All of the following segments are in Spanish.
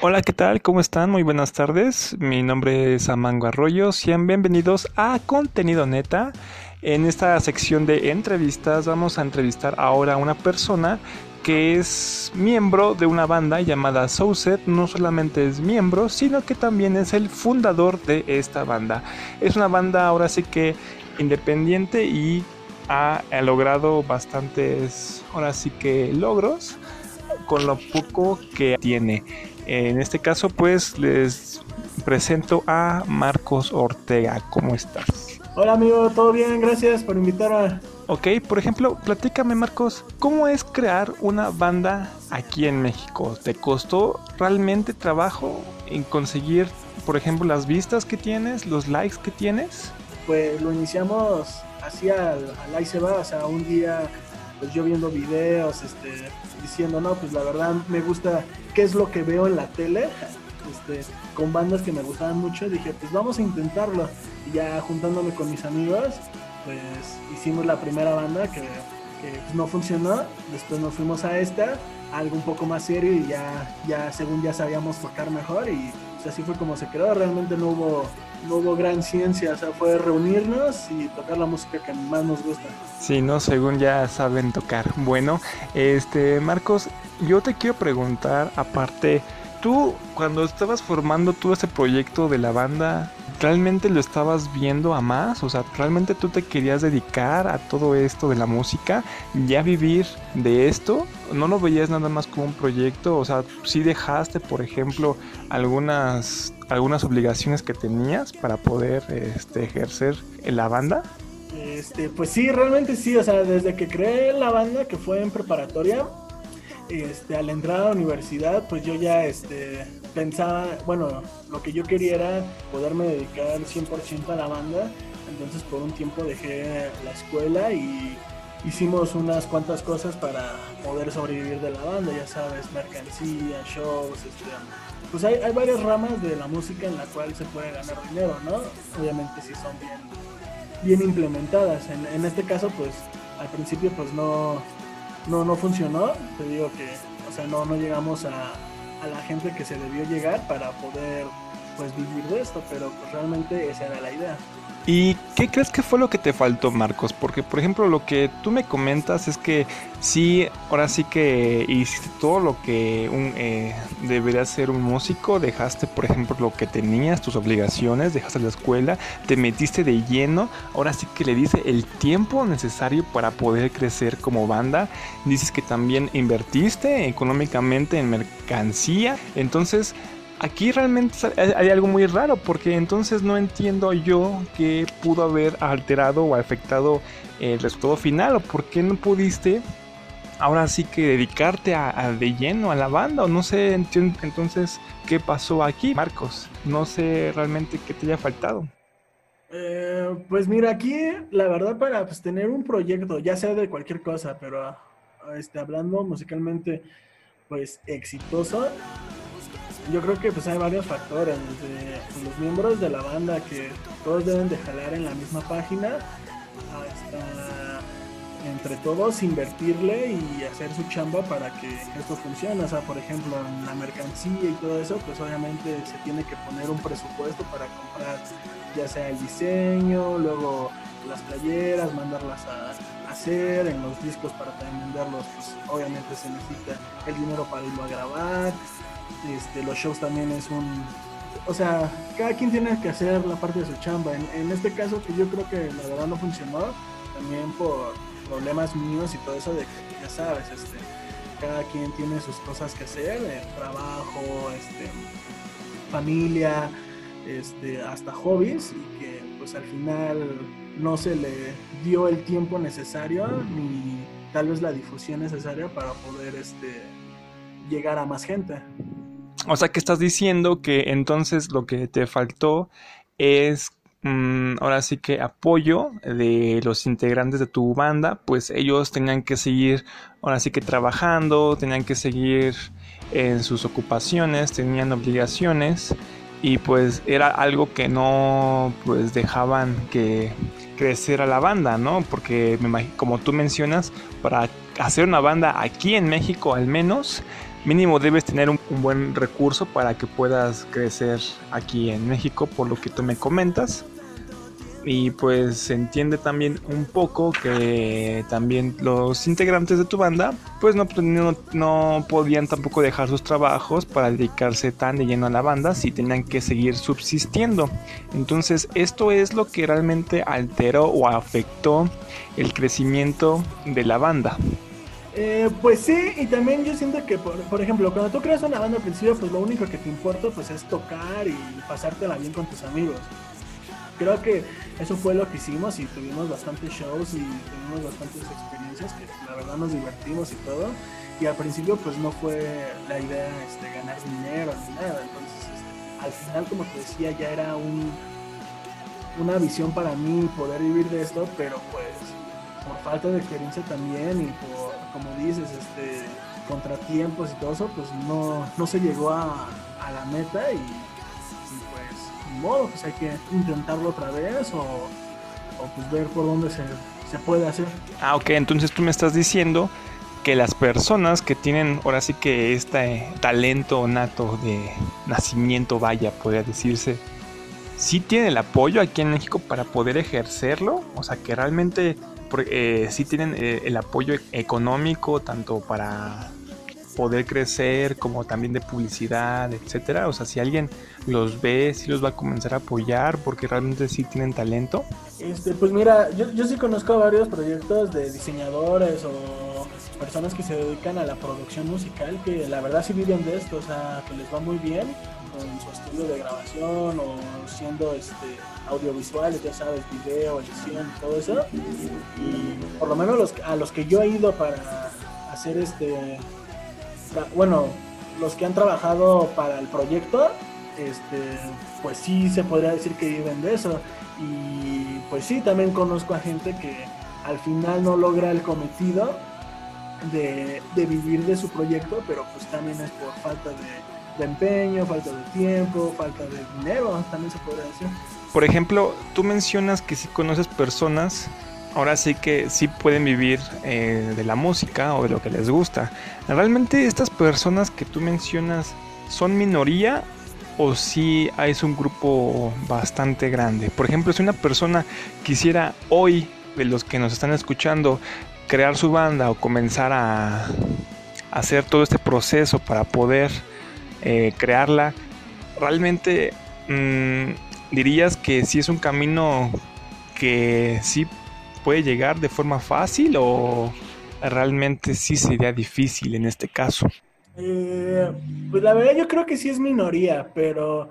Hola, ¿qué tal? ¿Cómo están? Muy buenas tardes. Mi nombre es Amango Arroyo. Sean bienvenidos a Contenido Neta. En esta sección de entrevistas vamos a entrevistar ahora a una persona que es miembro de una banda llamada Souset. No solamente es miembro, sino que también es el fundador de esta banda. Es una banda ahora sí que independiente y ha, logrado bastantes, ahora sí que logros con lo poco que tiene. En este caso, pues les presento a Marcos Ortega. ¿Cómo estás? Hola amigo, todo bien, gracias por invitar Ok, por ejemplo, platícame Marcos, ¿cómo es crear una banda aquí en México? ¿Te costó realmente trabajo en conseguir, por ejemplo, las vistas que tienes, los likes que tienes? Pues lo iniciamos así al, al ahí se va, o sea, un día pues yo viendo videos, este, diciendo, no, pues la verdad me gusta qué es lo que veo en la tele, este, con bandas que me gustaban mucho, dije, pues vamos a intentarlo. Y ya juntándome con mis amigos, pues hicimos la primera banda que, pues, no funcionó, después nos fuimos a esta, algo un poco más serio y ya, ya según ya sabíamos tocar mejor y pues, así fue como se quedó, realmente no hubo no hubo gran ciencia, o sea, fue reunirnos y tocar la música que más nos gusta. Sí, no, según ya saben tocar. Bueno, este, Marcos, yo te quiero preguntar, aparte, tú cuando estabas formando todo ese proyecto de la banda, ¿realmente lo estabas viendo a más? O sea, ¿realmente tú te querías dedicar a todo esto de la música? ¿Ya vivir de esto? ¿No lo veías nada más como un proyecto? O sea, ¿sí dejaste, por ejemplo, algunas, algunas obligaciones que tenías para poder este, ejercer en la banda? Este, pues sí, realmente sí, o sea, desde que creé la banda, que fue en preparatoria, este, al entrar a la universidad, pues yo ya este, pensaba, bueno, lo que yo quería era poderme dedicar 100% a la banda, entonces por un tiempo dejé la escuela y hicimos unas cuantas cosas para poder sobrevivir de la banda, ya sabes, mercancía, shows, este, pues hay, hay varias ramas de la música en la cual se puede ganar dinero, ¿no? Obviamente si son bien, bien implementadas, en, en este caso pues al principio pues no, no, no funcionó. Te digo que, o sea, no, no llegamos a, a la gente que se debió llegar para poder pues vivir de esto, pero pues realmente esa era la idea. ¿Y qué crees que fue lo que te faltó, Marcos? Porque, por ejemplo, lo que tú me comentas es que sí, ahora sí que hiciste todo lo que eh, debería ser un músico. Dejaste, por ejemplo, lo que tenías, tus obligaciones, dejaste la escuela, te metiste de lleno. Ahora sí que le dice el tiempo necesario para poder crecer como banda. Dices que también invertiste económicamente en mercancía. Entonces, aquí realmente hay algo muy raro porque entonces no entiendo yo qué pudo haber alterado o afectado el resultado final o por qué no pudiste ahora sí que dedicarte a, de lleno a la banda o no sé entonces qué pasó aquí Marcos. No sé realmente qué te haya faltado. Eh, pues mira aquí la verdad para pues, tener un proyecto ya sea de cualquier cosa pero este, hablando musicalmente pues exitoso yo creo que pues hay varios factores, desde los miembros de la banda que todos deben de jalar en la misma página, hasta entre todos invertirle y hacer su chamba para que esto funcione. O sea, por ejemplo, en la mercancía y todo eso, pues obviamente se tiene que poner un presupuesto para comprar ya sea el diseño, luego las playeras, mandarlas a hacer, en los discos para también venderlos, pues obviamente se necesita el dinero para irlo a grabar, este, los shows también es un... O sea, cada quien tiene que hacer la parte de su chamba. En, este caso, que yo creo que la verdad no funcionó, también por problemas míos y todo eso de que, ya sabes, este, cada quien tiene sus cosas que hacer, trabajo, este, familia, este, hasta hobbies, y que pues al final no se le dio el tiempo necesario ni tal vez la difusión necesaria para poder este, llegar a más gente. O sea que estás diciendo que entonces lo que te faltó es mm, ahora sí que apoyo de los integrantes de tu banda, pues ellos tenían que seguir ahora sí que trabajando, tenían que seguir en sus ocupaciones, tenían obligaciones y pues era algo que no pues dejaban que crecer a la banda, ¿no? Porque como tú mencionas, para hacer una banda aquí en México al menos mínimo debes tener un, buen recurso para que puedas crecer aquí en México, por lo que tú me comentas. Y pues se entiende también un poco que también los integrantes de tu banda pues no, no, podían tampoco dejar sus trabajos para dedicarse tan de lleno a la banda si tenían que seguir subsistiendo. Entonces esto es lo que realmente alteró o afectó el crecimiento de la banda. Eh, pues sí, y también yo siento que, por, ejemplo, cuando tú creas una banda al principio, pues lo único que te importa pues es tocar y pasártela bien con tus amigos. Creo que eso fue lo que hicimos y tuvimos bastantes shows y tuvimos bastantes experiencias que la verdad nos divertimos y todo. Y al principio pues no fue la idea este, ganar dinero ni nada. Entonces este, al final como te decía ya era un, una visión para mí poder vivir de esto, pero pues por falta de experiencia también y por, como dices, este contratiempos y todo eso, pues no, no se llegó a, la meta y modo, pues hay que intentarlo otra vez o, pues ver por dónde se, puede hacer. Ah, ok, entonces tú me estás diciendo que las personas que tienen ahora sí que este talento nato de nacimiento, vaya, podría decirse, sí tienen el apoyo aquí en México para poder ejercerlo, o sea que realmente eh, sí tienen eh, el apoyo económico tanto para poder crecer, como también de publicidad, etcétera. O sea, si alguien los ve, si los va a comenzar a apoyar porque realmente sí tienen talento. Este, pues mira, yo, yo sí conozco varios proyectos de diseñadores o personas que se dedican a la producción musical que la verdad sí viven de esto, o sea, que les va muy bien con su estudio de grabación o siendo este audiovisuales, ya sabes, video, edición, todo eso. Y por lo menos los, a los que yo he ido para hacer este bueno, los que han trabajado para el proyecto, este, pues sí se podría decir que viven de eso. Y pues sí, también conozco a gente que al final no logra el cometido de, vivir de su proyecto, pero pues también es por falta de, de, empeño, falta de tiempo, falta de dinero, también se podría decir. Por ejemplo, tú mencionas que si conoces personas ahora sí que sí pueden vivir eh, de la música o de lo que les gusta. ¿Realmente estas personas que tú mencionas son minoría o si es un grupo bastante grande? Por ejemplo, si una persona quisiera hoy, de los que nos están escuchando, crear su banda o comenzar a, hacer todo este proceso para poder eh, crearla, realmente mm, dirías que si es un camino que sí puede llegar de forma fácil o realmente sí sería difícil en este caso? Eh, pues la verdad yo creo que sí es minoría, pero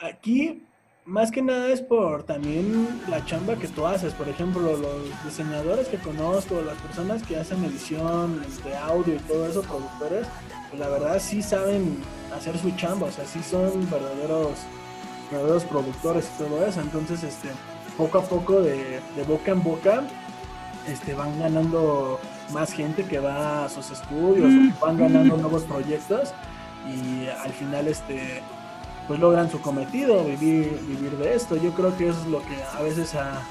aquí más que nada es por también la chamba que tú haces. Por ejemplo, los diseñadores que conozco, las personas que hacen edición de audio y todo eso, productores, la verdad sí saben hacer su chamba, o sea, sí son verdaderos, verdaderos productores y todo eso. Entonces, este poco a poco de, boca en boca este, van ganando más gente que va a sus estudios, van ganando nuevos proyectos y al final este pues logran su cometido, vivir, vivir de esto. Yo creo que es lo que a veces a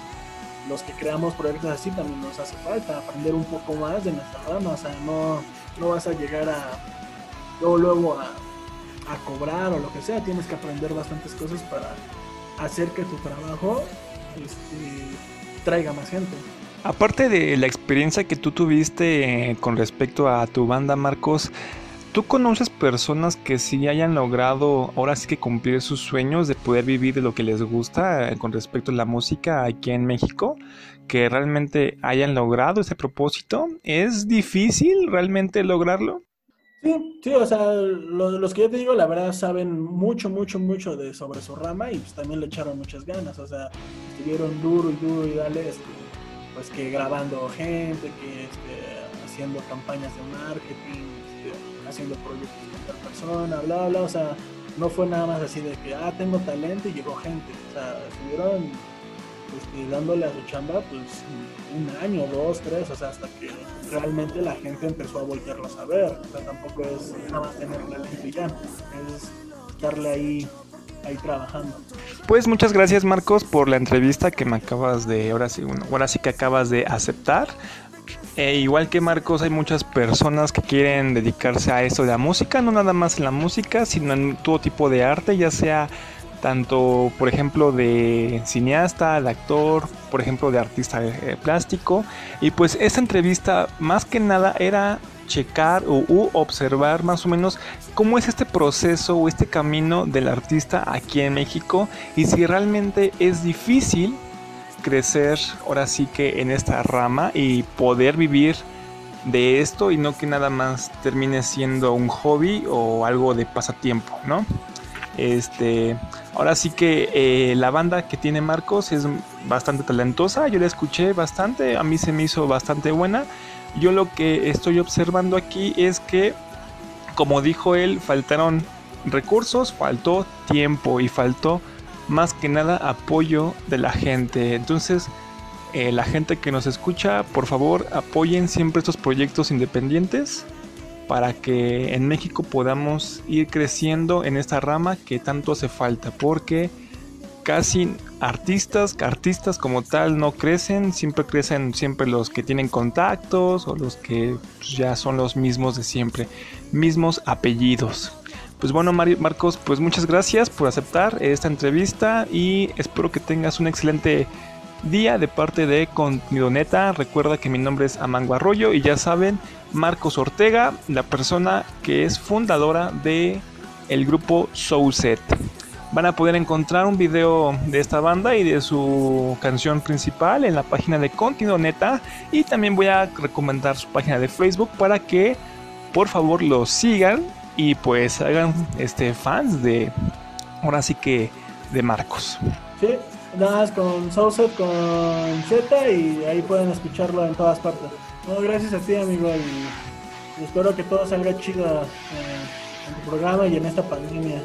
los que creamos proyectos así también nos hace falta, aprender un poco más de nuestra rama, o sea, no, no vas a llegar a luego, luego a, cobrar o lo que sea, tienes que aprender bastantes cosas para hacer que tu trabajo este, traiga más gente. Aparte de la experiencia que tú tuviste eh, con respecto a tu banda, Marcos, ¿tú conoces personas que sí hayan logrado ahora sí que cumplir sus sueños de poder vivir de lo que les gusta eh, con respecto a la música aquí en México? ¿Que realmente hayan logrado ese propósito? ¿Es difícil realmente lograrlo? Sí, sí, o sea, los que yo te digo, la verdad, saben mucho, mucho, mucho de sobre su rama y pues también le echaron muchas ganas, o sea, estuvieron duro y duro y dale, este, pues que grabando gente, que este, haciendo campañas de marketing, este, haciendo proyectos con otra persona, bla, bla, o sea, no fue nada más así de que, ah, tengo talento y llegó gente, o sea, estuvieron este, dándole a su chamba, pues un año, dos, tres, o sea, hasta que realmente la gente empezó a voltearlos a ver. O sea, tampoco es nada más tener la y es estarle ahí ahí trabajando. Pues muchas gracias Marcos por la entrevista que me acabas de, ahora sí, ahora sí que acabas de aceptar. E igual que Marcos, hay muchas personas que quieren dedicarse a esto de la música, no nada más en la música, sino en todo tipo de arte, ya sea tanto, por ejemplo, de cineasta, de actor, por ejemplo, de artista eh, plástico. Y pues esta entrevista más que nada era checar o observar más o menos cómo es este proceso o este camino del artista aquí en México y si realmente es difícil crecer ahora sí que en esta rama y poder vivir de esto y no que nada más termine siendo un hobby o algo de pasatiempo, ¿no? Este, ahora sí que eh, la banda que tiene Marcos es bastante talentosa, yo la escuché bastante, a mí se me hizo bastante buena. Yo lo que estoy observando aquí es que, como dijo él, faltaron recursos, faltó tiempo y faltó más que nada apoyo de la gente. Entonces, eh, la gente que nos escucha, por favor, apoyen siempre estos proyectos independientes para que en México podamos ir creciendo en esta rama que tanto hace falta, porque casi artistas, artistas como tal no crecen, siempre crecen siempre los que tienen contactos o los que pues, ya son los mismos de siempre, mismos apellidos. Pues bueno, Marcos, pues muchas gracias por aceptar esta entrevista y espero que tengas un excelente día de parte de Contenido. Recuerda que mi nombre es Amango Arroyo y ya saben, Marcos Ortega, la persona que es fundadora de el grupo Soulset. Van a poder encontrar un video de esta banda y de su canción principal en la página de Contenido Neta y también voy a recomendar su página de Facebook para que por favor lo sigan y pues hagan este fans de ahora sí que de Marcos. Nada más con Southset, con Z y ahí pueden escucharlo en todas partes. No, gracias a ti amigo y espero que todo salga chido eh, en tu programa y en esta pandemia.